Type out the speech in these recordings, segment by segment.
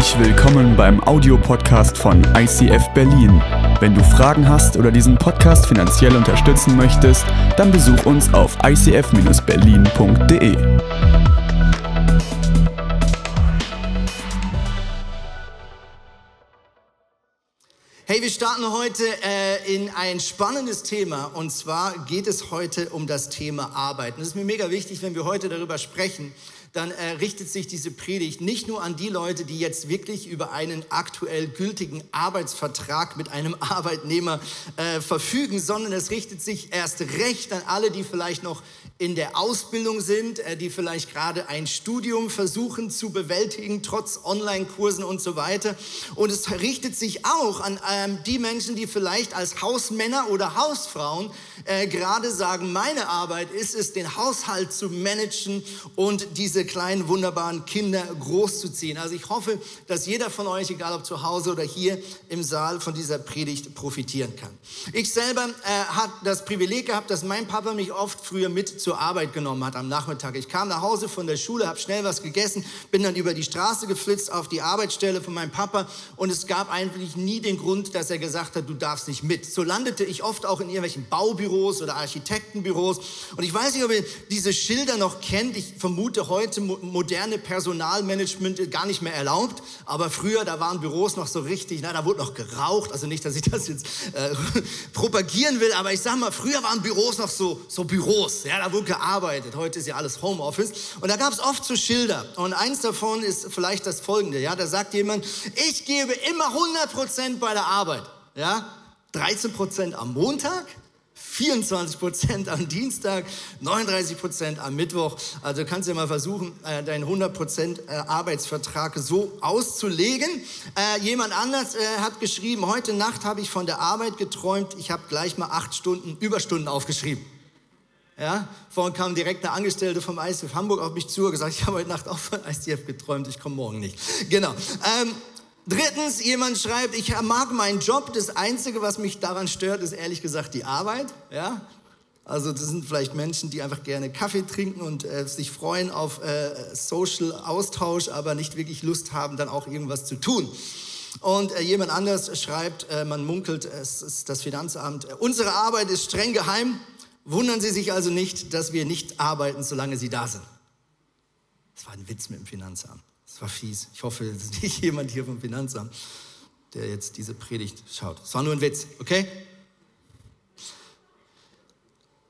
Herzlich willkommen beim Audiopodcast von ICF Berlin. Wenn du Fragen hast oder diesen Podcast finanziell unterstützen möchtest, dann besuch uns auf icf-berlin.de. Hey, wir starten heute äh, in ein spannendes Thema und zwar geht es heute um das Thema Arbeit. Es ist mir mega wichtig, wenn wir heute darüber sprechen, dann äh, richtet sich diese Predigt nicht nur an die Leute, die jetzt wirklich über einen aktuell gültigen Arbeitsvertrag mit einem Arbeitnehmer äh, verfügen, sondern es richtet sich erst recht an alle, die vielleicht noch in der Ausbildung sind, äh, die vielleicht gerade ein Studium versuchen zu bewältigen, trotz Online-Kursen und so weiter. Und es richtet sich auch an ähm, die Menschen, die vielleicht als Hausmänner oder Hausfrauen äh, gerade sagen, meine Arbeit ist es, den Haushalt zu managen und diese kleinen wunderbaren Kinder großzuziehen. Also ich hoffe, dass jeder von euch, egal ob zu Hause oder hier im Saal, von dieser Predigt profitieren kann. Ich selber äh, habe das Privileg gehabt, dass mein Papa mich oft früher mit zur Arbeit genommen hat am Nachmittag. Ich kam nach Hause von der Schule, habe schnell was gegessen, bin dann über die Straße geflitzt auf die Arbeitsstelle von meinem Papa und es gab eigentlich nie den Grund, dass er gesagt hat, du darfst nicht mit. So landete ich oft auch in irgendwelchen Baubüros Büros oder Architektenbüros. Und ich weiß nicht, ob ihr diese Schilder noch kennt. Ich vermute heute moderne Personalmanagement gar nicht mehr erlaubt. Aber früher, da waren Büros noch so richtig, na, da wurde noch geraucht. Also nicht, dass ich das jetzt äh, propagieren will, aber ich sag mal, früher waren Büros noch so, so Büros. Ja, da wurde gearbeitet. Heute ist ja alles Homeoffice. Und da gab es oft so Schilder. Und eins davon ist vielleicht das folgende. Ja, da sagt jemand, ich gebe immer 100 Prozent bei der Arbeit. Ja, 13 Prozent am Montag, 24 Prozent am Dienstag, 39 Prozent am Mittwoch. Also kannst du ja mal versuchen, äh, deinen 100 Prozent äh, Arbeitsvertrag so auszulegen. Äh, jemand anders hat geschrieben, heute Nacht habe ich von der Arbeit geträumt, ich habe gleich mal acht Stunden Überstunden aufgeschrieben. Ja, vorhin kam direkt eine Angestellte vom ICF Hamburg auf mich zu und gesagt, ich habe heute Nacht auch von ICF geträumt, ich komme morgen nicht. Genau. Ähm, Drittens, jemand schreibt, ich mag meinen Job, das Einzige, was mich daran stört, ist ehrlich gesagt die Arbeit. Ja? Also das sind vielleicht Menschen, die einfach gerne Kaffee trinken und äh, sich freuen auf äh, Social Austausch, aber nicht wirklich Lust haben, dann auch irgendwas zu tun. Und äh, jemand anders schreibt, äh, man munkelt, es ist das Finanzamt, äh, unsere Arbeit ist streng geheim. Wundern Sie sich also nicht, dass wir nicht arbeiten, solange Sie da sind. Das war ein Witz mit dem Finanzamt. War fies. Ich hoffe, es ist nicht jemand hier vom Finanzamt, der jetzt diese Predigt schaut. Es war nur ein Witz, okay?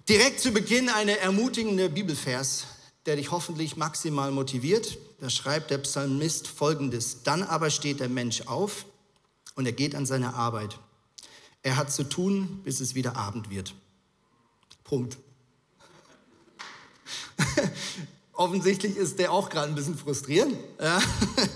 Direkt zu Beginn eine ermutigende Bibelvers, der dich hoffentlich maximal motiviert. Da schreibt der Psalmist folgendes: Dann aber steht der Mensch auf und er geht an seine Arbeit. Er hat zu tun, bis es wieder Abend wird. Punkt. Offensichtlich ist der auch gerade ein bisschen frustrierend. Ja.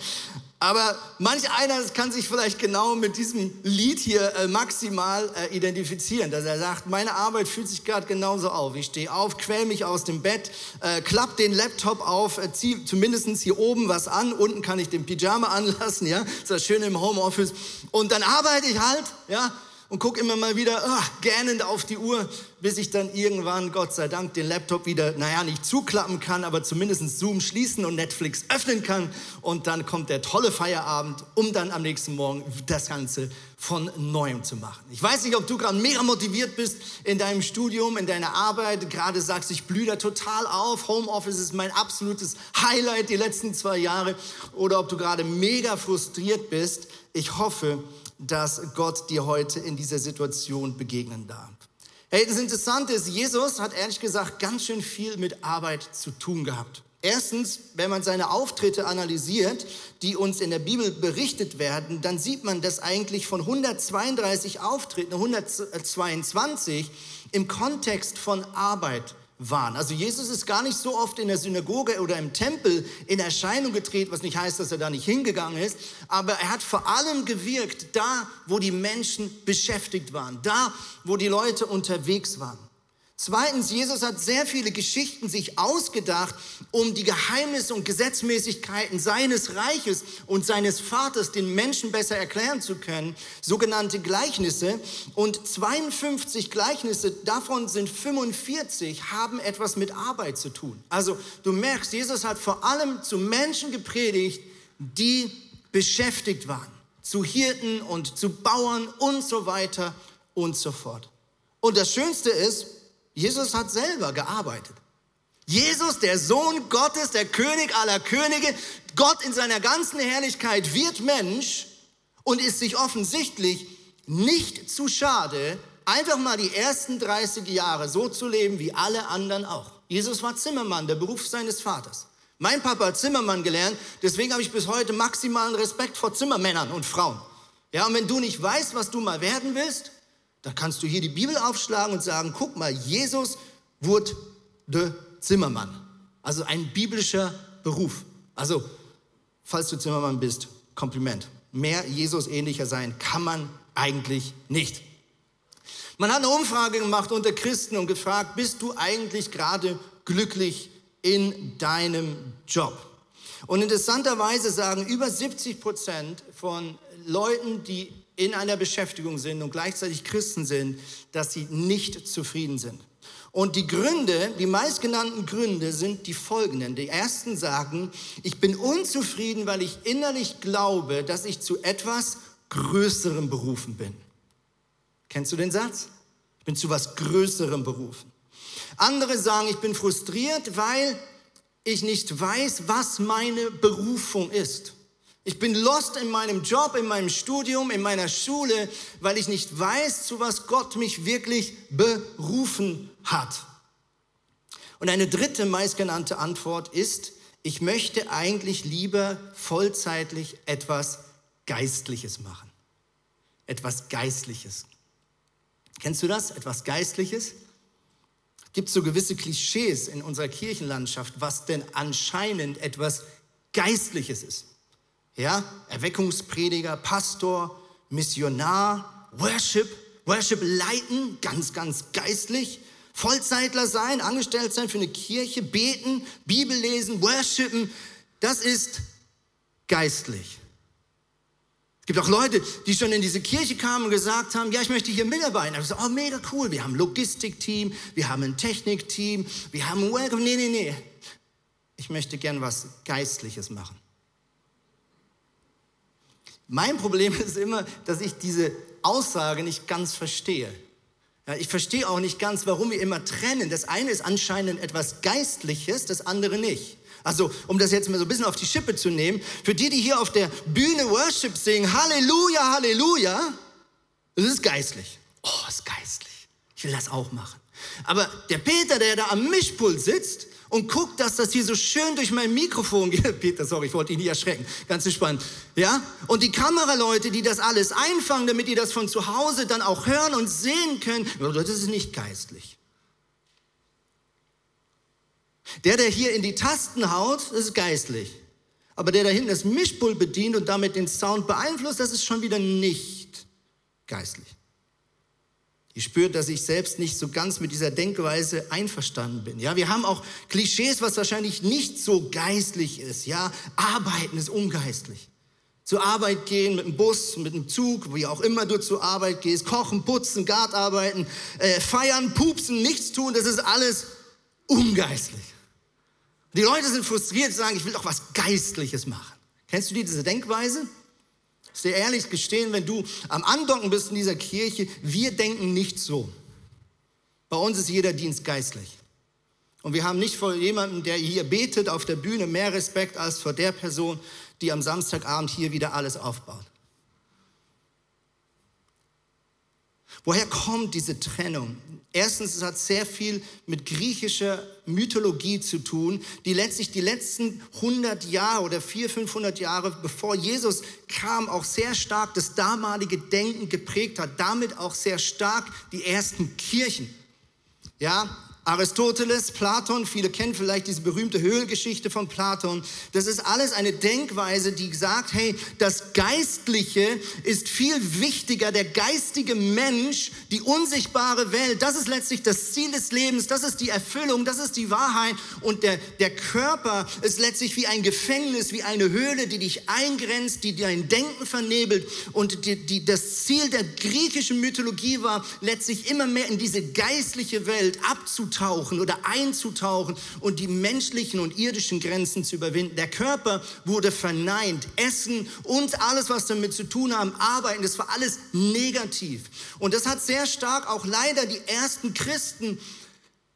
Aber manch einer kann sich vielleicht genau mit diesem Lied hier äh, maximal äh, identifizieren, dass er sagt, meine Arbeit fühlt sich gerade genauso auf. Ich stehe auf, quäl mich aus dem Bett, äh, klapp den Laptop auf, äh, ziehe zumindest hier oben was an, unten kann ich den Pyjama anlassen, ja, ist das schön im Homeoffice. Und dann arbeite ich halt, ja, und gucke immer mal wieder oh, gähnend auf die Uhr, bis ich dann irgendwann, Gott sei Dank, den Laptop wieder, naja, nicht zuklappen kann, aber zumindest Zoom schließen und Netflix öffnen kann. Und dann kommt der tolle Feierabend, um dann am nächsten Morgen das Ganze von neuem zu machen. Ich weiß nicht, ob du gerade mega motiviert bist in deinem Studium, in deiner Arbeit, gerade sagst, ich blühe da total auf, Homeoffice ist mein absolutes Highlight die letzten zwei Jahre, oder ob du gerade mega frustriert bist. Ich hoffe, dass Gott dir heute in dieser Situation begegnen darf. Hey, das Interessante ist, Jesus hat ehrlich gesagt ganz schön viel mit Arbeit zu tun gehabt. Erstens, wenn man seine Auftritte analysiert, die uns in der Bibel berichtet werden, dann sieht man, dass eigentlich von 132 Auftritten 122 im Kontext von Arbeit waren. Also Jesus ist gar nicht so oft in der Synagoge oder im Tempel in Erscheinung getreten, was nicht heißt, dass er da nicht hingegangen ist, aber er hat vor allem gewirkt da, wo die Menschen beschäftigt waren, da, wo die Leute unterwegs waren. Zweitens, Jesus hat sehr viele Geschichten sich ausgedacht, um die Geheimnisse und Gesetzmäßigkeiten seines Reiches und seines Vaters den Menschen besser erklären zu können, sogenannte Gleichnisse. Und 52 Gleichnisse, davon sind 45, haben etwas mit Arbeit zu tun. Also du merkst, Jesus hat vor allem zu Menschen gepredigt, die beschäftigt waren. Zu Hirten und zu Bauern und so weiter und so fort. Und das Schönste ist, Jesus hat selber gearbeitet. Jesus, der Sohn Gottes, der König aller Könige, Gott in seiner ganzen Herrlichkeit wird Mensch und ist sich offensichtlich nicht zu schade, einfach mal die ersten 30 Jahre so zu leben wie alle anderen auch. Jesus war Zimmermann, der Beruf seines Vaters. Mein Papa hat Zimmermann gelernt, deswegen habe ich bis heute maximalen Respekt vor Zimmermännern und Frauen. Ja, und wenn du nicht weißt, was du mal werden willst, dann kannst du hier die Bibel aufschlagen und sagen, guck mal, Jesus wurde Zimmermann. Also ein biblischer Beruf. Also, falls du Zimmermann bist, Kompliment. Mehr Jesus ähnlicher sein kann man eigentlich nicht. Man hat eine Umfrage gemacht unter Christen und gefragt, bist du eigentlich gerade glücklich in deinem Job? Und interessanterweise sagen über 70 Prozent von Leuten, die in einer Beschäftigung sind und gleichzeitig Christen sind, dass sie nicht zufrieden sind. Und die Gründe, die meistgenannten Gründe sind die folgenden. Die ersten sagen, ich bin unzufrieden, weil ich innerlich glaube, dass ich zu etwas Größerem berufen bin. Kennst du den Satz? Ich bin zu was Größerem berufen. Andere sagen, ich bin frustriert, weil ich nicht weiß, was meine Berufung ist. Ich bin lost in meinem Job, in meinem Studium, in meiner Schule, weil ich nicht weiß, zu was Gott mich wirklich berufen hat. Und eine dritte meistgenannte Antwort ist, ich möchte eigentlich lieber vollzeitlich etwas Geistliches machen. Etwas Geistliches. Kennst du das? Etwas Geistliches? Es gibt so gewisse Klischees in unserer Kirchenlandschaft, was denn anscheinend etwas Geistliches ist. Ja, Erweckungsprediger, Pastor, Missionar, Worship, Worship leiten, ganz, ganz geistlich. Vollzeitler sein, angestellt sein für eine Kirche, beten, Bibel lesen, worshipen, das ist geistlich. Es gibt auch Leute, die schon in diese Kirche kamen und gesagt haben, ja, ich möchte hier mitarbeiten. Ich so, oh, mega cool, wir haben ein Logistikteam, wir haben ein Technikteam, wir haben ein Welcome. Nee, nee, nee. Ich möchte gern was Geistliches machen. Mein Problem ist immer, dass ich diese Aussage nicht ganz verstehe. Ja, ich verstehe auch nicht ganz, warum wir immer trennen. Das eine ist anscheinend etwas Geistliches, das andere nicht. Also, um das jetzt mal so ein bisschen auf die Schippe zu nehmen, für die, die hier auf der Bühne Worship singen, Halleluja, Halleluja, das ist geistlich. Oh, ist geistlich. Ich will das auch machen. Aber der Peter, der da am Mischpult sitzt, und guckt, dass das hier so schön durch mein Mikrofon geht. Peter, sorry, ich wollte ihn nicht erschrecken. Ganz entspannt. Ja? Und die Kameraleute, die das alles einfangen, damit die das von zu Hause dann auch hören und sehen können, das ist nicht geistlich. Der, der hier in die Tasten haut, ist geistlich. Aber der da hinten das Mischpult bedient und damit den Sound beeinflusst, das ist schon wieder nicht geistlich. Ich spüre, dass ich selbst nicht so ganz mit dieser Denkweise einverstanden bin. Ja, wir haben auch Klischees, was wahrscheinlich nicht so geistlich ist. Ja, arbeiten ist ungeistlich. Zur Arbeit gehen mit dem Bus, mit dem Zug, wie auch immer du zur Arbeit gehst, kochen, putzen, Gartarbeiten, äh, feiern, pupsen, nichts tun, das ist alles ungeistlich. Die Leute sind frustriert, sagen, ich will doch was Geistliches machen. Kennst du diese Denkweise? Sehr ehrlich gestehen, wenn du am Andocken bist in dieser Kirche, wir denken nicht so. Bei uns ist jeder Dienst geistlich. Und wir haben nicht vor jemandem, der hier betet auf der Bühne, mehr Respekt als vor der Person, die am Samstagabend hier wieder alles aufbaut. Woher kommt diese Trennung? Erstens, es hat sehr viel mit griechischer Mythologie zu tun, die letztlich die letzten 100 Jahre oder 400, 500 Jahre bevor Jesus kam, auch sehr stark das damalige Denken geprägt hat, damit auch sehr stark die ersten Kirchen. Ja, Aristoteles, Platon, viele kennen vielleicht diese berühmte Höhlengeschichte von Platon. Das ist alles eine Denkweise, die sagt, hey, das Geistliche ist viel wichtiger, der geistige Mensch, die unsichtbare Welt, das ist letztlich das Ziel des Lebens, das ist die Erfüllung, das ist die Wahrheit. Und der, der Körper ist letztlich wie ein Gefängnis, wie eine Höhle, die dich eingrenzt, die dein Denken vernebelt. Und die, die, das Ziel der griechischen Mythologie war, letztlich immer mehr in diese geistliche Welt abzutauchen abzutauchen oder einzutauchen und die menschlichen und irdischen Grenzen zu überwinden. Der Körper wurde verneint. Essen und alles, was damit zu tun haben, arbeiten, das war alles negativ. Und das hat sehr stark auch leider die ersten Christen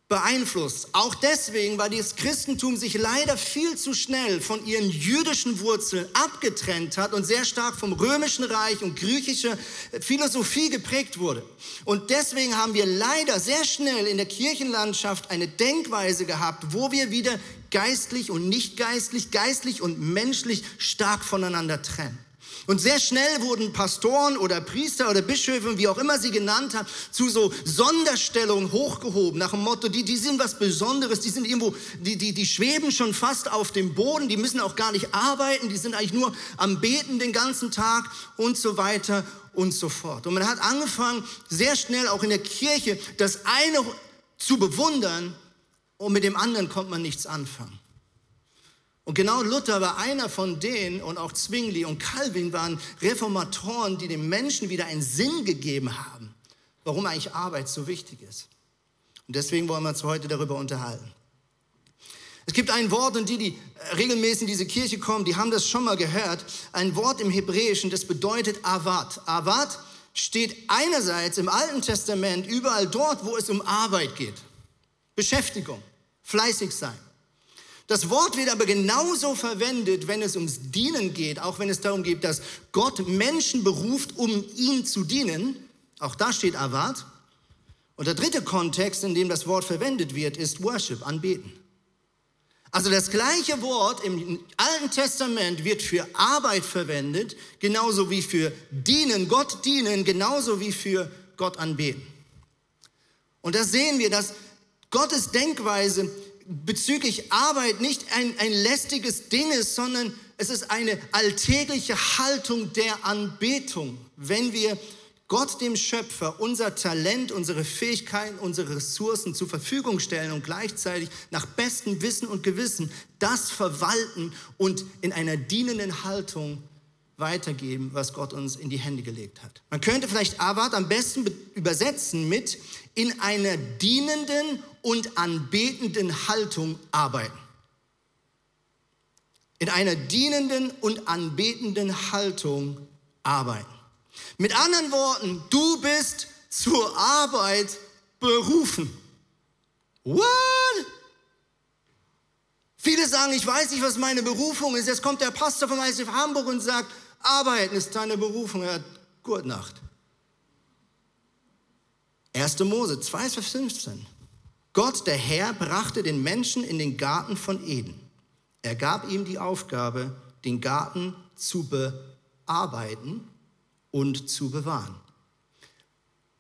beeinflusst. Auch deswegen, weil das Christentum sich leider viel zu schnell von ihren jüdischen Wurzeln abgetrennt hat und sehr stark vom römischen Reich und griechischer Philosophie geprägt wurde. Und deswegen haben wir leider sehr schnell in der Kirchenlandschaft eine Denkweise gehabt, wo wir wieder geistlich und nicht geistlich, geistlich und menschlich stark voneinander trennen. Und sehr schnell wurden Pastoren oder Priester oder Bischöfe, wie auch immer sie genannt haben, zu so Sonderstellungen hochgehoben, nach dem Motto, die, die sind was Besonderes, die sind irgendwo, die, die, die schweben schon fast auf dem Boden, die müssen auch gar nicht arbeiten, die sind eigentlich nur am Beten den ganzen Tag und so weiter und so fort. Und man hat angefangen, sehr schnell auch in der Kirche das eine zu bewundern und mit dem anderen konnte man nichts anfangen. Und genau Luther war einer von denen und auch Zwingli und Calvin waren Reformatoren, die den Menschen wieder einen Sinn gegeben haben, warum eigentlich Arbeit so wichtig ist. Und deswegen wollen wir uns heute darüber unterhalten. Es gibt ein Wort, und die, die regelmäßig in diese Kirche kommen, die haben das schon mal gehört, ein Wort im Hebräischen, das bedeutet Avat. Avat steht einerseits im Alten Testament überall dort, wo es um Arbeit geht. Beschäftigung, fleißig sein. Das Wort wird aber genauso verwendet, wenn es ums Dienen geht, auch wenn es darum geht, dass Gott Menschen beruft, um ihm zu dienen. Auch da steht Avat. Und der dritte Kontext, in dem das Wort verwendet wird, ist Worship, Anbeten. Also das gleiche Wort im Alten Testament wird für Arbeit verwendet, genauso wie für dienen, Gott dienen, genauso wie für Gott anbeten. Und da sehen wir, dass Gottes Denkweise bezüglich Arbeit nicht ein, ein lästiges Ding ist, sondern es ist eine alltägliche Haltung der Anbetung. Wenn wir Gott, dem Schöpfer, unser Talent, unsere Fähigkeiten, unsere Ressourcen zur Verfügung stellen und gleichzeitig nach bestem Wissen und Gewissen das verwalten und in einer dienenden Haltung weitergeben, was Gott uns in die Hände gelegt hat. Man könnte vielleicht Avat am besten übersetzen mit in einer dienenden und anbetenden Haltung arbeiten. In einer dienenden und anbetenden Haltung arbeiten. Mit anderen Worten, du bist zur Arbeit berufen. What? Viele sagen, ich weiß nicht, was meine Berufung ist. Jetzt kommt der Pastor vom ICF Hamburg und sagt, Arbeiten ist deine Berufung. Ja, gute Nacht. 1. Mose 2, Vers 15. Gott, der Herr, brachte den Menschen in den Garten von Eden. Er gab ihm die Aufgabe, den Garten zu bearbeiten und zu bewahren.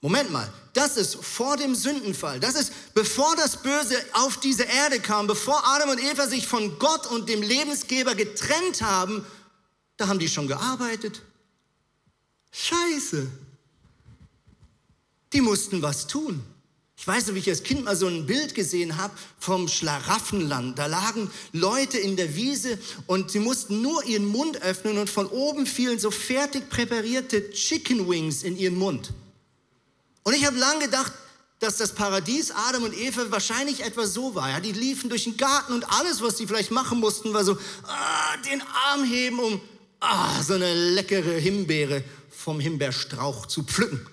Moment mal, das ist vor dem Sündenfall. Das ist bevor das Böse auf diese Erde kam, bevor Adam und Eva sich von Gott und dem Lebensgeber getrennt haben, da haben die schon gearbeitet. Scheiße. Die mussten was tun. Ich weiß noch, wie ich als Kind mal so ein Bild gesehen habe vom Schlaraffenland. Da lagen Leute in der Wiese und sie mussten nur ihren Mund öffnen und von oben fielen so fertig präparierte Chicken Wings in ihren Mund. Und ich habe lange gedacht, dass das Paradies Adam und Eva wahrscheinlich etwa so war. Ja, die liefen durch den Garten und alles, was sie vielleicht machen mussten, war so ah, den Arm heben, um ah, so eine leckere Himbeere vom Himbeerstrauch zu pflücken.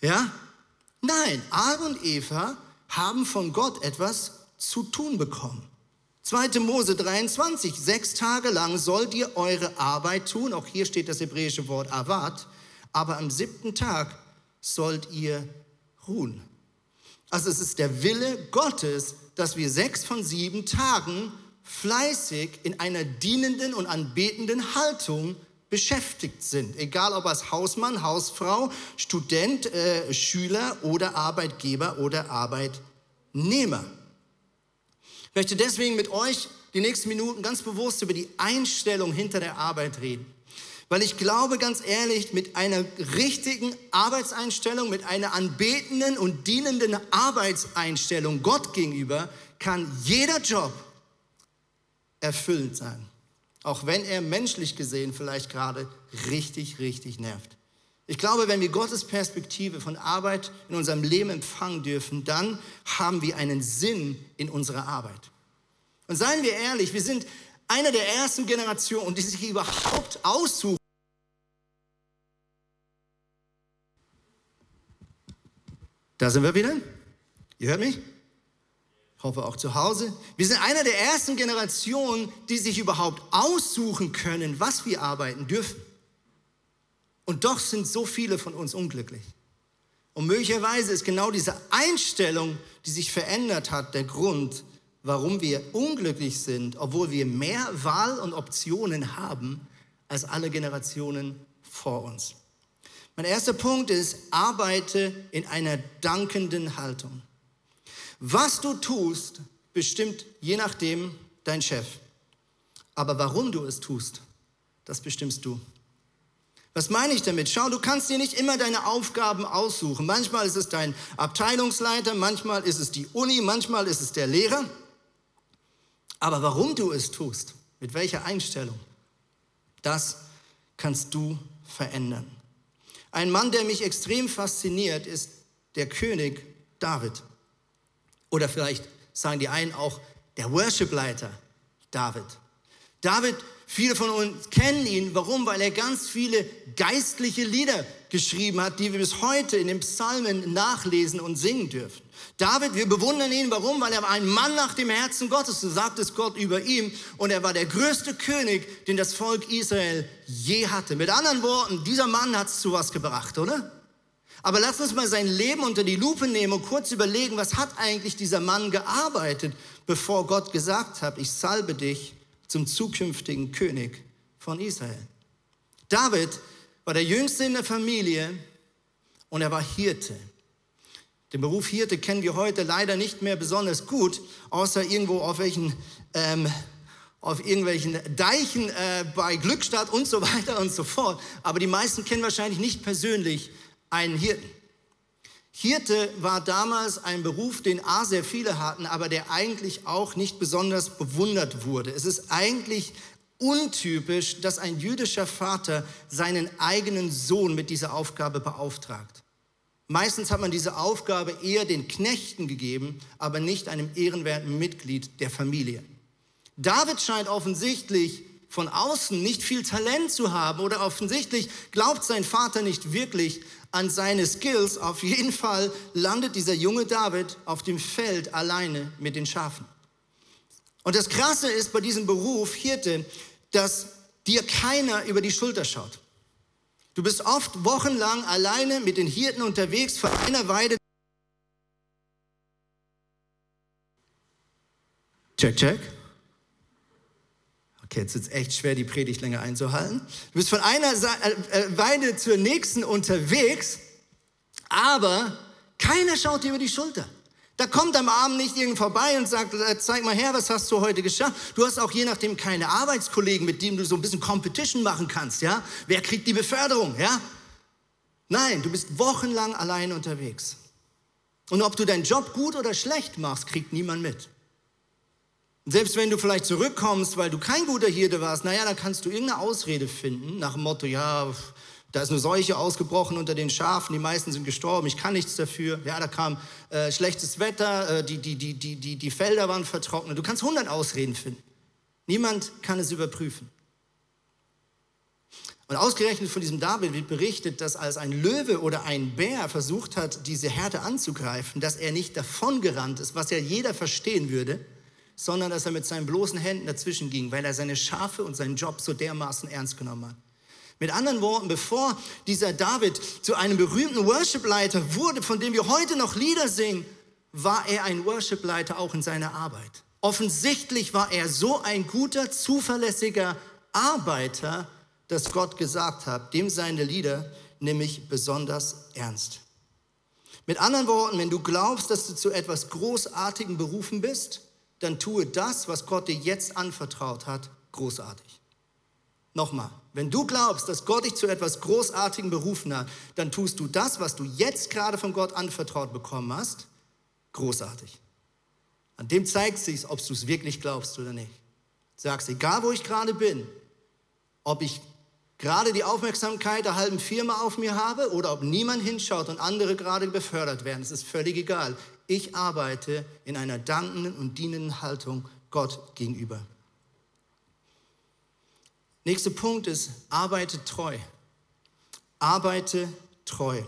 Ja? Nein, Adam und Eva haben von Gott etwas zu tun bekommen. 2. Mose 23, sechs Tage lang sollt ihr eure Arbeit tun, auch hier steht das hebräische Wort Avat, aber am siebten Tag sollt ihr ruhen. Also es ist der Wille Gottes, dass wir sechs von sieben Tagen fleißig in einer dienenden und anbetenden Haltung beschäftigt sind. Egal ob als Hausmann, Hausfrau, Student, äh, Schüler oder Arbeitgeber oder Arbeitnehmer. Ich möchte deswegen mit euch die nächsten Minuten ganz bewusst über die Einstellung hinter der Arbeit reden. Weil ich glaube ganz ehrlich, mit einer richtigen Arbeitseinstellung, mit einer anbetenden und dienenden Arbeitseinstellung Gott gegenüber, kann jeder Job erfüllend sein. Auch wenn er menschlich gesehen vielleicht gerade richtig, richtig nervt. Ich glaube, wenn wir Gottes Perspektive von Arbeit in unserem Leben empfangen dürfen, dann haben wir einen Sinn in unserer Arbeit. Und seien wir ehrlich, wir sind einer der ersten Generationen, die sich überhaupt aussuchen. Da sind wir wieder. Ihr hört mich? Hoffe auch zu Hause. Wir sind einer der ersten Generationen, die sich überhaupt aussuchen können, was wir arbeiten dürfen. Und doch sind so viele von uns unglücklich. Und möglicherweise ist genau diese Einstellung, die sich verändert hat, der Grund, warum wir unglücklich sind, obwohl wir mehr Wahl und Optionen haben als alle Generationen vor uns. Mein erster Punkt ist, arbeite in einer dankenden Haltung. Was du tust, bestimmt je nachdem dein Chef. Aber warum du es tust, das bestimmst du. Was meine ich damit? Schau, du kannst dir nicht immer deine Aufgaben aussuchen. Manchmal ist es dein Abteilungsleiter, manchmal ist es die Uni, manchmal ist es der Lehrer. Aber warum du es tust, mit welcher Einstellung, das kannst du verändern. Ein Mann, der mich extrem fasziniert, ist der König David. Oder vielleicht sagen die einen auch der Worshipleiter David. David Viele von uns kennen ihn. Warum? Weil er ganz viele geistliche Lieder geschrieben hat, die wir bis heute in den Psalmen nachlesen und singen dürfen. David, wir bewundern ihn. Warum? Weil er war ein Mann nach dem Herzen Gottes. So sagt es Gott über ihm. Und er war der größte König, den das Volk Israel je hatte. Mit anderen Worten, dieser Mann hat es zu was gebracht, oder? Aber lass uns mal sein Leben unter die Lupe nehmen und kurz überlegen, was hat eigentlich dieser Mann gearbeitet, bevor Gott gesagt hat, ich salbe dich zum zukünftigen König von Israel. David war der jüngste in der Familie und er war Hirte. Den Beruf Hirte kennen wir heute leider nicht mehr besonders gut, außer irgendwo auf welchen ähm, auf irgendwelchen Deichen äh, bei Glückstadt und so weiter und so fort. Aber die meisten kennen wahrscheinlich nicht persönlich einen Hirten. Hirte war damals ein Beruf, den A sehr viele hatten, aber der eigentlich auch nicht besonders bewundert wurde. Es ist eigentlich untypisch, dass ein jüdischer Vater seinen eigenen Sohn mit dieser Aufgabe beauftragt. Meistens hat man diese Aufgabe eher den Knechten gegeben, aber nicht einem ehrenwerten Mitglied der Familie. David scheint offensichtlich von außen nicht viel Talent zu haben oder offensichtlich glaubt sein Vater nicht wirklich an seine Skills. Auf jeden Fall landet dieser junge David auf dem Feld alleine mit den Schafen. Und das Krasse ist bei diesem Beruf Hirte, dass dir keiner über die Schulter schaut. Du bist oft wochenlang alleine mit den Hirten unterwegs vor einer Weide. Check, check. Okay, jetzt ist es echt schwer, die Predigt länger einzuhalten. Du bist von einer äh, äh, Weide zur nächsten unterwegs, aber keiner schaut dir über die Schulter. Da kommt am Abend nicht irgend vorbei und sagt, äh, zeig mal her, was hast du heute geschafft. Du hast auch je nachdem keine Arbeitskollegen, mit denen du so ein bisschen Competition machen kannst, ja? Wer kriegt die Beförderung, ja? Nein, du bist wochenlang allein unterwegs. Und ob du deinen Job gut oder schlecht machst, kriegt niemand mit. Selbst wenn du vielleicht zurückkommst, weil du kein guter Hirte warst, naja, dann kannst du irgendeine Ausrede finden, nach dem Motto, ja, da ist eine Seuche ausgebrochen unter den Schafen, die meisten sind gestorben, ich kann nichts dafür. Ja, da kam äh, schlechtes Wetter, äh, die, die, die, die, die, die Felder waren vertrocknet. Du kannst hundert Ausreden finden. Niemand kann es überprüfen. Und ausgerechnet von diesem David wird berichtet, dass als ein Löwe oder ein Bär versucht hat, diese Herde anzugreifen, dass er nicht davongerannt ist, was ja jeder verstehen würde, sondern dass er mit seinen bloßen Händen dazwischen ging, weil er seine Schafe und seinen Job so dermaßen ernst genommen hat. Mit anderen Worten, bevor dieser David zu einem berühmten Worshipleiter wurde, von dem wir heute noch Lieder singen, war er ein Worshipleiter auch in seiner Arbeit. Offensichtlich war er so ein guter, zuverlässiger Arbeiter, dass Gott gesagt hat, dem seine Lieder nämlich besonders ernst. Mit anderen Worten, wenn du glaubst, dass du zu etwas Großartigem berufen bist, dann tue das, was Gott dir jetzt anvertraut hat, großartig. Nochmal, wenn du glaubst, dass Gott dich zu etwas Großartigem berufen hat, dann tust du das, was du jetzt gerade von Gott anvertraut bekommen hast, großartig. An dem zeigt sich, ob du es wirklich glaubst oder nicht. Sagst, egal wo ich gerade bin, ob ich gerade die Aufmerksamkeit der halben Firma auf mir habe oder ob niemand hinschaut und andere gerade befördert werden. Es ist völlig egal. Ich arbeite in einer dankenden und dienenden Haltung Gott gegenüber. Nächster Punkt ist, arbeite treu. Arbeite treu.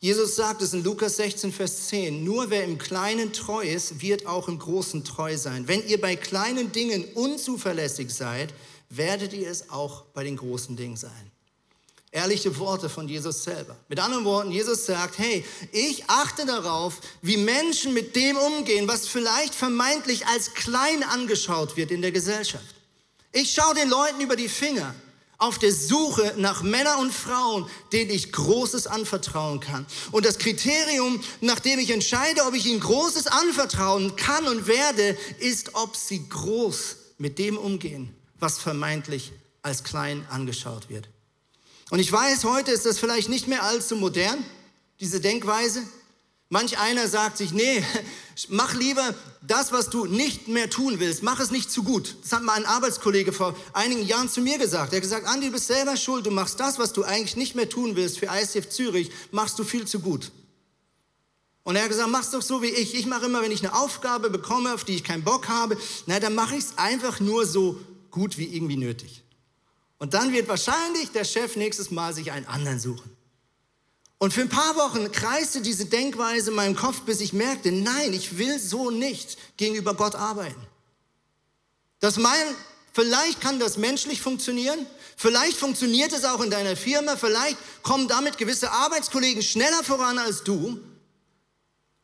Jesus sagt es in Lukas 16, Vers 10, nur wer im Kleinen treu ist, wird auch im Großen treu sein. Wenn ihr bei kleinen Dingen unzuverlässig seid, werdet ihr es auch bei den großen Dingen sein. Ehrliche Worte von Jesus selber. Mit anderen Worten, Jesus sagt, hey, ich achte darauf, wie Menschen mit dem umgehen, was vielleicht vermeintlich als klein angeschaut wird in der Gesellschaft. Ich schaue den Leuten über die Finger auf der Suche nach Männern und Frauen, denen ich Großes anvertrauen kann. Und das Kriterium, nach dem ich entscheide, ob ich ihnen Großes anvertrauen kann und werde, ist, ob sie groß mit dem umgehen, was vermeintlich als klein angeschaut wird. Und ich weiß, heute ist das vielleicht nicht mehr allzu modern, diese Denkweise. Manch einer sagt sich, nee, mach lieber das, was du nicht mehr tun willst. Mach es nicht zu gut. Das hat mal ein Arbeitskollege vor einigen Jahren zu mir gesagt. Er hat gesagt, Andi, du bist selber schuld. Du machst das, was du eigentlich nicht mehr tun willst für ICF Zürich, machst du viel zu gut. Und er hat gesagt, mach's doch so wie ich. Ich mache immer, wenn ich eine Aufgabe bekomme, auf die ich keinen Bock habe, na, dann mache ich es einfach nur so gut wie irgendwie nötig. Und dann wird wahrscheinlich der Chef nächstes Mal sich einen anderen suchen. Und für ein paar Wochen kreiste diese Denkweise in meinem Kopf, bis ich merkte, nein, ich will so nicht gegenüber Gott arbeiten. Das mein, vielleicht kann das menschlich funktionieren, vielleicht funktioniert es auch in deiner Firma, vielleicht kommen damit gewisse Arbeitskollegen schneller voran als du,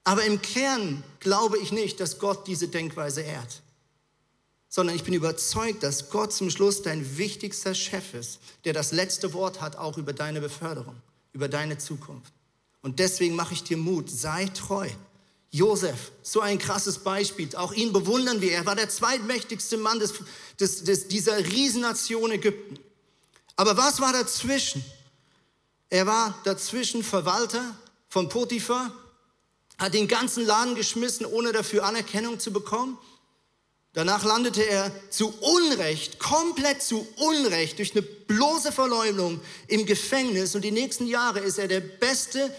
aber im Kern glaube ich nicht, dass Gott diese Denkweise ehrt sondern ich bin überzeugt, dass Gott zum Schluss dein wichtigster Chef ist, der das letzte Wort hat, auch über deine Beförderung, über deine Zukunft. Und deswegen mache ich dir Mut, sei treu. Josef, so ein krasses Beispiel. Auch ihn bewundern wir. Er war der zweitmächtigste Mann des, des, des, dieser Riesennation Ägypten. Aber was war dazwischen? Er war dazwischen Verwalter von Potiphar, hat den ganzen Laden geschmissen, ohne dafür Anerkennung zu bekommen. Danach landete er zu Unrecht, komplett zu Unrecht, durch eine bloße Verleumdung im Gefängnis. Und die nächsten Jahre ist er der beste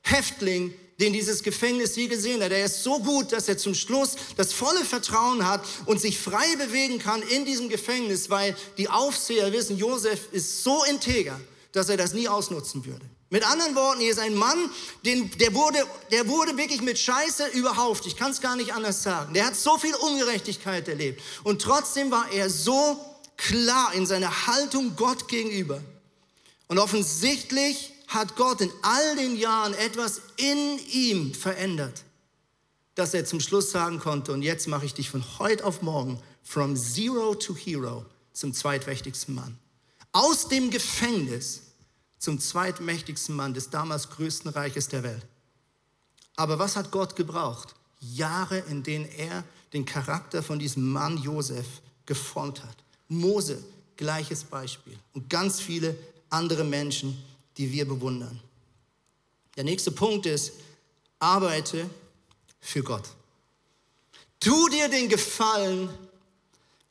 Häftling, den dieses Gefängnis je gesehen hat. Er ist so gut, dass er zum Schluss das volle Vertrauen hat und sich frei bewegen kann in diesem Gefängnis, weil die Aufseher wissen, Josef ist so integer, dass er das nie ausnutzen würde. Mit anderen Worten, hier ist ein Mann, den, der, wurde, der wurde wirklich mit Scheiße überhauft. Ich kann es gar nicht anders sagen. Der hat so viel Ungerechtigkeit erlebt. Und trotzdem war er so klar in seiner Haltung Gott gegenüber. Und offensichtlich hat Gott in all den Jahren etwas in ihm verändert, dass er zum Schluss sagen konnte, und jetzt mache ich dich von heute auf morgen from zero to hero zum zweitmächtigsten Mann. Aus dem Gefängnis zum zweitmächtigsten Mann des damals größten Reiches der Welt. Aber was hat Gott gebraucht? Jahre, in denen er den Charakter von diesem Mann Josef geformt hat. Mose, gleiches Beispiel. Und ganz viele andere Menschen, die wir bewundern. Der nächste Punkt ist, arbeite für Gott. Tu dir den Gefallen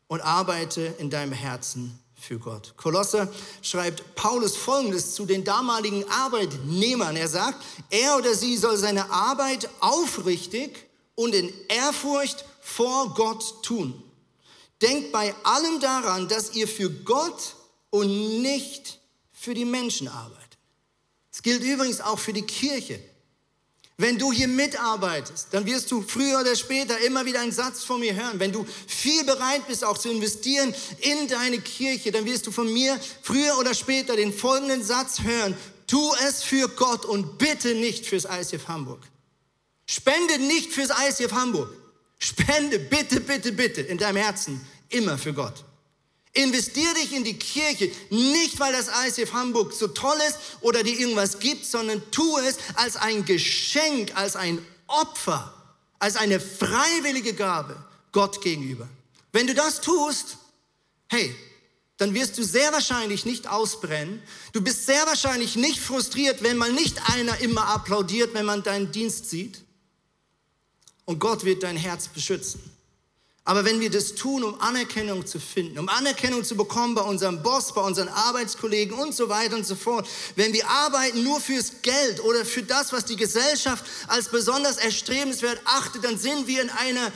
und arbeite in deinem Herzen für Gott. Kolosser schreibt Paulus Folgendes zu den damaligen Arbeitnehmern. Er sagt, er oder sie soll seine Arbeit aufrichtig und in Ehrfurcht vor Gott tun. Denkt bei allem daran, dass ihr für Gott und nicht für die Menschen arbeitet. Es gilt übrigens auch für die Kirche. Wenn du hier mitarbeitest, dann wirst du früher oder später immer wieder einen Satz von mir hören. Wenn du viel bereit bist, auch zu investieren in deine Kirche, dann wirst du von mir früher oder später den folgenden Satz hören. Tu es für Gott und bitte nicht fürs ICF Hamburg. Spende nicht fürs ICF Hamburg. Spende bitte, bitte, bitte in deinem Herzen immer für Gott. Investier dich in die Kirche, nicht weil das ICF Hamburg so toll ist oder dir irgendwas gibt, sondern tu es als ein Geschenk, als ein Opfer, als eine freiwillige Gabe Gott gegenüber. Wenn du das tust, hey, dann wirst du sehr wahrscheinlich nicht ausbrennen. Du bist sehr wahrscheinlich nicht frustriert, wenn mal nicht einer immer applaudiert, wenn man deinen Dienst sieht. Und Gott wird dein Herz beschützen. Aber wenn wir das tun, um Anerkennung zu finden, um Anerkennung zu bekommen bei unserem Boss, bei unseren Arbeitskollegen und so weiter und so fort, wenn wir arbeiten nur fürs Geld oder für das, was die Gesellschaft als besonders erstrebenswert achtet, dann sind wir in einer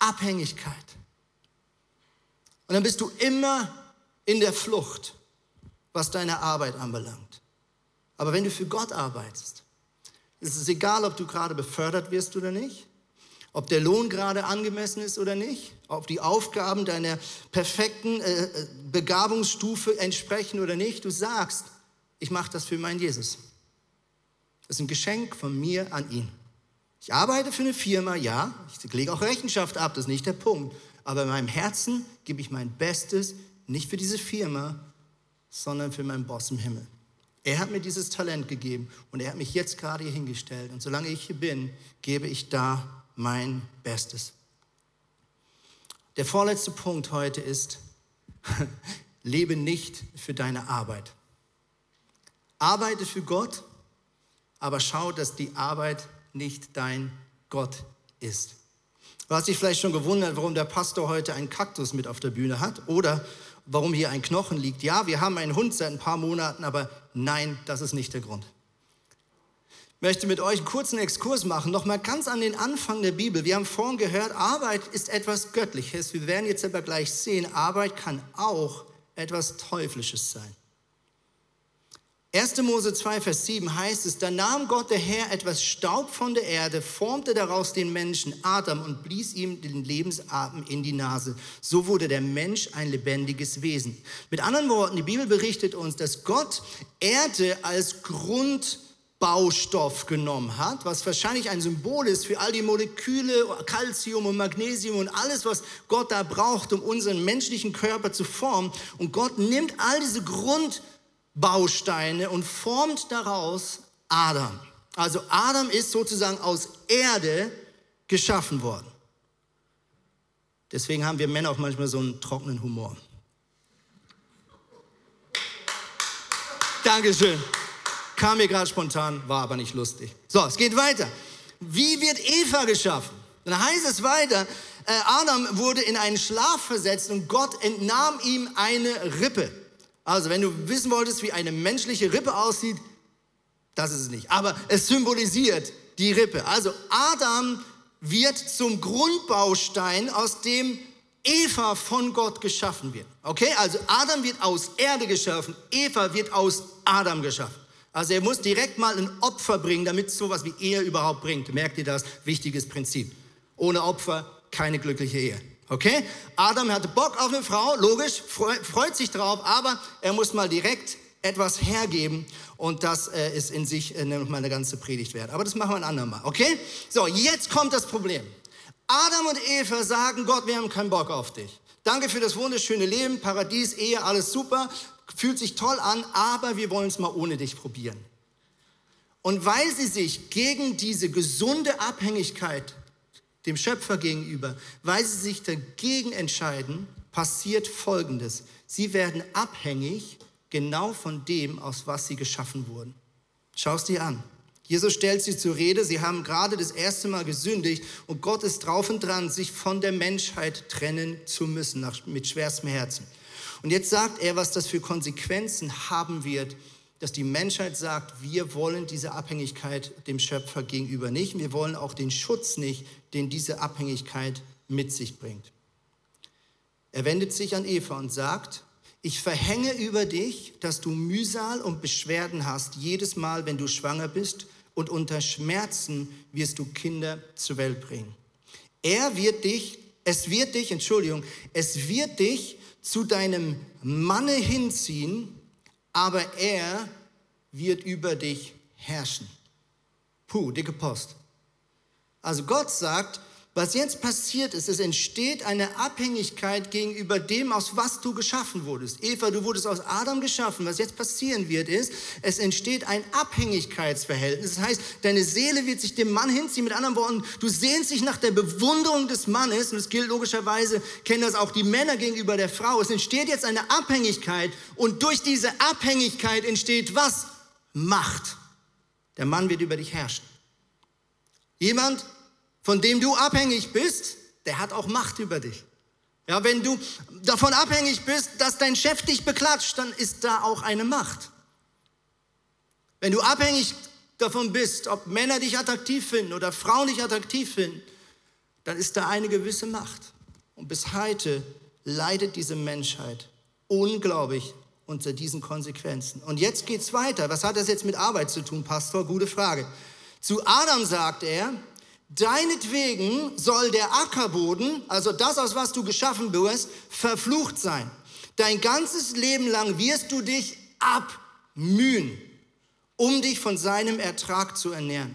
Abhängigkeit. Und dann bist du immer in der Flucht, was deine Arbeit anbelangt. Aber wenn du für Gott arbeitest, ist es egal, ob du gerade befördert wirst oder nicht ob der Lohn gerade angemessen ist oder nicht, ob die Aufgaben deiner perfekten äh, äh Begabungsstufe entsprechen oder nicht. Du sagst, ich mache das für meinen Jesus. Das ist ein Geschenk von mir an ihn. Ich arbeite für eine Firma, ja, ich lege auch Rechenschaft ab, das ist nicht der Punkt. Aber in meinem Herzen gebe ich mein Bestes nicht für diese Firma, sondern für meinen Boss im Himmel. Er hat mir dieses Talent gegeben und er hat mich jetzt gerade hier hingestellt. Und solange ich hier bin, gebe ich da mein Bestes. Der vorletzte Punkt heute ist, lebe nicht für deine Arbeit. Arbeite für Gott, aber schau, dass die Arbeit nicht dein Gott ist. Du hast dich vielleicht schon gewundert, warum der Pastor heute einen Kaktus mit auf der Bühne hat oder warum hier ein Knochen liegt. Ja, wir haben einen Hund seit ein paar Monaten, aber nein, das ist nicht der Grund möchte mit euch einen kurzen Exkurs machen, nochmal ganz an den Anfang der Bibel. Wir haben vorhin gehört, Arbeit ist etwas Göttliches. Wir werden jetzt aber gleich sehen, Arbeit kann auch etwas Teuflisches sein. 1. Mose 2, Vers 7 heißt es, da nahm Gott der Herr etwas Staub von der Erde, formte daraus den Menschen Adam und blies ihm den Lebensatem in die Nase. So wurde der Mensch ein lebendiges Wesen. Mit anderen Worten, die Bibel berichtet uns, dass Gott Erde als Grund Baustoff genommen hat, was wahrscheinlich ein Symbol ist für all die Moleküle, Calcium und Magnesium und alles, was Gott da braucht, um unseren menschlichen Körper zu formen. Und Gott nimmt all diese Grundbausteine und formt daraus Adam. Also Adam ist sozusagen aus Erde geschaffen worden. Deswegen haben wir Männer auch manchmal so einen trockenen Humor. Dankeschön. Kam mir gerade spontan, war aber nicht lustig. So, es geht weiter. Wie wird Eva geschaffen? Dann heißt es weiter, äh, Adam wurde in einen Schlaf versetzt und Gott entnahm ihm eine Rippe. Also, wenn du wissen wolltest, wie eine menschliche Rippe aussieht, das ist es nicht. Aber es symbolisiert die Rippe. Also, Adam wird zum Grundbaustein, aus dem Eva von Gott geschaffen wird. Okay, also Adam wird aus Erde geschaffen, Eva wird aus Adam geschaffen. Also er muss direkt mal ein Opfer bringen, damit es sowas wie Ehe überhaupt bringt. Merkt ihr das? Wichtiges Prinzip. Ohne Opfer keine glückliche Ehe. Okay? Adam hatte Bock auf eine Frau, logisch, freut sich drauf, aber er muss mal direkt etwas hergeben und das äh, ist in sich äh, mal eine ganze Predigt wert. Aber das machen wir ein andermal, okay? So, jetzt kommt das Problem. Adam und Eva sagen, Gott, wir haben keinen Bock auf dich. Danke für das wunderschöne Leben, Paradies, Ehe, alles super fühlt sich toll an, aber wir wollen es mal ohne dich probieren. Und weil sie sich gegen diese gesunde Abhängigkeit dem Schöpfer gegenüber, weil sie sich dagegen entscheiden, passiert Folgendes. Sie werden abhängig genau von dem, aus was sie geschaffen wurden. Schau es dir an. Jesus stellt sie zur Rede, sie haben gerade das erste Mal gesündigt und Gott ist drauf und dran, sich von der Menschheit trennen zu müssen, mit schwerstem Herzen. Und jetzt sagt er, was das für Konsequenzen haben wird, dass die Menschheit sagt, wir wollen diese Abhängigkeit dem Schöpfer gegenüber nicht. Wir wollen auch den Schutz nicht, den diese Abhängigkeit mit sich bringt. Er wendet sich an Eva und sagt, ich verhänge über dich, dass du Mühsal und Beschwerden hast, jedes Mal, wenn du schwanger bist, und unter Schmerzen wirst du Kinder zur Welt bringen. Er wird dich, es wird dich, Entschuldigung, es wird dich zu deinem Manne hinziehen, aber er wird über dich herrschen. Puh, dicke Post. Also Gott sagt, was jetzt passiert ist, es entsteht eine Abhängigkeit gegenüber dem, aus was du geschaffen wurdest. Eva, du wurdest aus Adam geschaffen. Was jetzt passieren wird, ist, es entsteht ein Abhängigkeitsverhältnis. Das heißt, deine Seele wird sich dem Mann hinziehen. Mit anderen Worten, du sehnst dich nach der Bewunderung des Mannes. Und es gilt logischerweise, kennen das auch die Männer gegenüber der Frau. Es entsteht jetzt eine Abhängigkeit. Und durch diese Abhängigkeit entsteht was? Macht. Der Mann wird über dich herrschen. Jemand, von dem du abhängig bist, der hat auch Macht über dich. Ja, wenn du davon abhängig bist, dass dein Chef dich beklatscht, dann ist da auch eine Macht. Wenn du abhängig davon bist, ob Männer dich attraktiv finden oder Frauen dich attraktiv finden, dann ist da eine gewisse Macht. Und bis heute leidet diese Menschheit unglaublich unter diesen Konsequenzen. Und jetzt geht's weiter. Was hat das jetzt mit Arbeit zu tun, Pastor? Gute Frage. Zu Adam sagt er, deinetwegen soll der Ackerboden, also das, aus was du geschaffen wirst, verflucht sein. Dein ganzes Leben lang wirst du dich abmühen, um dich von seinem Ertrag zu ernähren.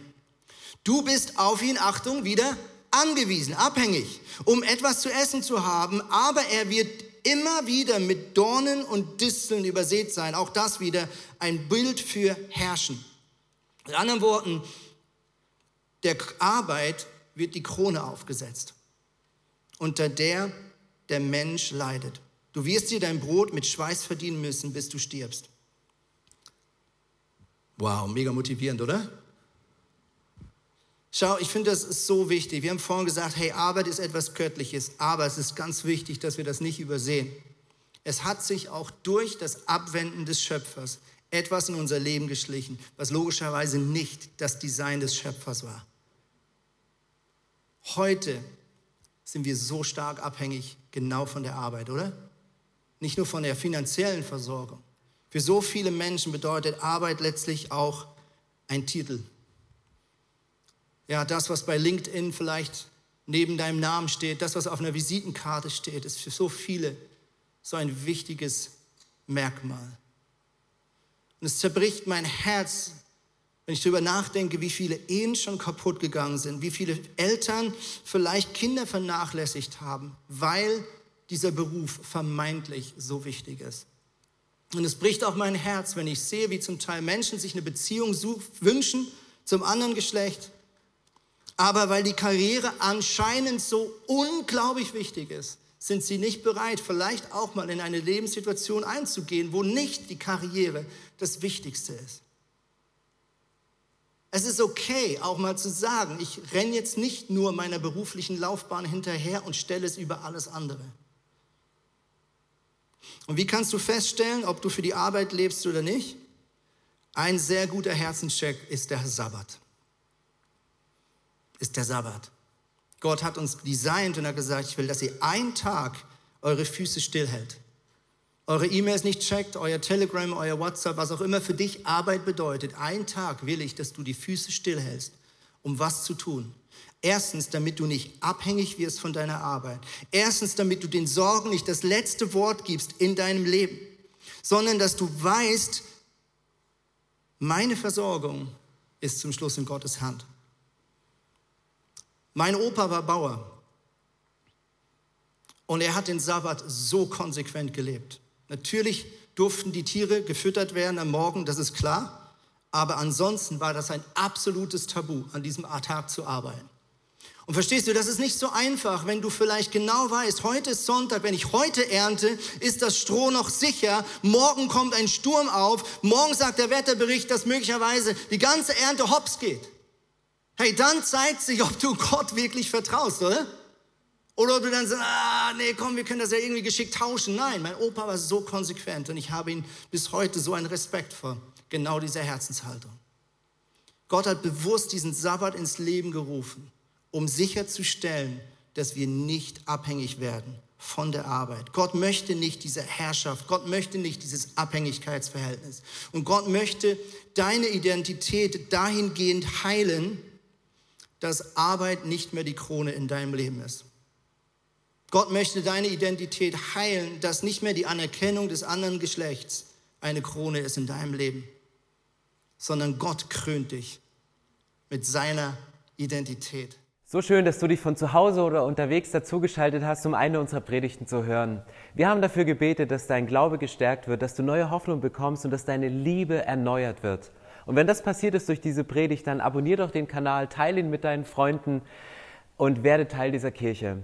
Du bist auf ihn, Achtung, wieder angewiesen, abhängig, um etwas zu essen zu haben, aber er wird immer wieder mit Dornen und Disteln übersät sein. Auch das wieder ein Bild für Herrschen. In anderen Worten, der Arbeit wird die Krone aufgesetzt, unter der der Mensch leidet. Du wirst dir dein Brot mit Schweiß verdienen müssen, bis du stirbst. Wow, mega motivierend, oder? Schau, ich finde, das ist so wichtig. Wir haben vorhin gesagt, hey, Arbeit ist etwas Göttliches, aber es ist ganz wichtig, dass wir das nicht übersehen. Es hat sich auch durch das Abwenden des Schöpfers etwas in unser Leben geschlichen, was logischerweise nicht das Design des Schöpfers war. Heute sind wir so stark abhängig genau von der Arbeit, oder? Nicht nur von der finanziellen Versorgung. Für so viele Menschen bedeutet Arbeit letztlich auch ein Titel, ja, das, was bei LinkedIn vielleicht neben deinem Namen steht, das, was auf einer Visitenkarte steht, ist für so viele so ein wichtiges Merkmal. Und es zerbricht mein Herz, wenn ich darüber nachdenke, wie viele Ehen schon kaputt gegangen sind, wie viele Eltern vielleicht Kinder vernachlässigt haben, weil dieser Beruf vermeintlich so wichtig ist. Und es bricht auch mein Herz, wenn ich sehe, wie zum Teil Menschen sich eine Beziehung wünschen zum anderen Geschlecht aber weil die Karriere anscheinend so unglaublich wichtig ist, sind sie nicht bereit, vielleicht auch mal in eine Lebenssituation einzugehen, wo nicht die Karriere das Wichtigste ist. Es ist okay, auch mal zu sagen, ich renne jetzt nicht nur meiner beruflichen Laufbahn hinterher und stelle es über alles andere. Und wie kannst du feststellen, ob du für die Arbeit lebst oder nicht? Ein sehr guter Herzenscheck ist der Sabbat ist der Sabbat. Gott hat uns designt und hat gesagt, ich will, dass ihr einen Tag eure Füße stillhält. Eure E-Mails nicht checkt, euer Telegram, euer WhatsApp, was auch immer für dich Arbeit bedeutet. Einen Tag will ich, dass du die Füße stillhältst, um was zu tun. Erstens, damit du nicht abhängig wirst von deiner Arbeit. Erstens, damit du den Sorgen nicht das letzte Wort gibst in deinem Leben, sondern dass du weißt, meine Versorgung ist zum Schluss in Gottes Hand. Mein Opa war Bauer und er hat den Sabbat so konsequent gelebt. Natürlich durften die Tiere gefüttert werden am Morgen, das ist klar, aber ansonsten war das ein absolutes Tabu, an diesem Tag zu arbeiten. Und verstehst du, das ist nicht so einfach, wenn du vielleicht genau weißt, heute ist Sonntag, wenn ich heute ernte, ist das Stroh noch sicher, morgen kommt ein Sturm auf, morgen sagt der Wetterbericht, dass möglicherweise die ganze Ernte hops geht. Hey, dann zeigt sich, ob du Gott wirklich vertraust, oder? Oder ob du dann sagst, ah, nee, komm, wir können das ja irgendwie geschickt tauschen. Nein, mein Opa war so konsequent und ich habe ihn bis heute so einen Respekt vor genau dieser Herzenshaltung. Gott hat bewusst diesen Sabbat ins Leben gerufen, um sicherzustellen, dass wir nicht abhängig werden von der Arbeit. Gott möchte nicht diese Herrschaft, Gott möchte nicht dieses Abhängigkeitsverhältnis. Und Gott möchte deine Identität dahingehend heilen, dass Arbeit nicht mehr die Krone in deinem Leben ist. Gott möchte deine Identität heilen, dass nicht mehr die Anerkennung des anderen Geschlechts eine Krone ist in deinem Leben, sondern Gott krönt dich mit seiner Identität. So schön, dass du dich von zu Hause oder unterwegs dazugeschaltet hast, um eine unserer Predigten zu hören. Wir haben dafür gebetet, dass dein Glaube gestärkt wird, dass du neue Hoffnung bekommst und dass deine Liebe erneuert wird. Und wenn das passiert ist durch diese Predigt, dann abonnier doch den Kanal, teile ihn mit deinen Freunden und werde Teil dieser Kirche.